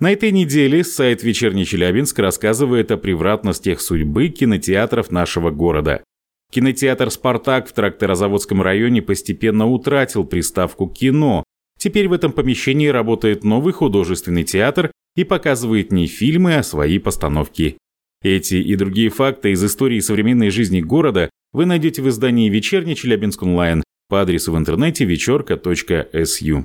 На этой неделе сайт «Вечерний Челябинск» рассказывает о превратностях судьбы кинотеатров нашего города. Кинотеатр «Спартак» в Тракторозаводском районе постепенно утратил приставку «кино». Теперь в этом помещении работает новый художественный театр и показывает не фильмы, а свои постановки. Эти и другие факты из истории современной жизни города вы найдете в издании «Вечерний Челябинск онлайн» по адресу в интернете вечерка.су.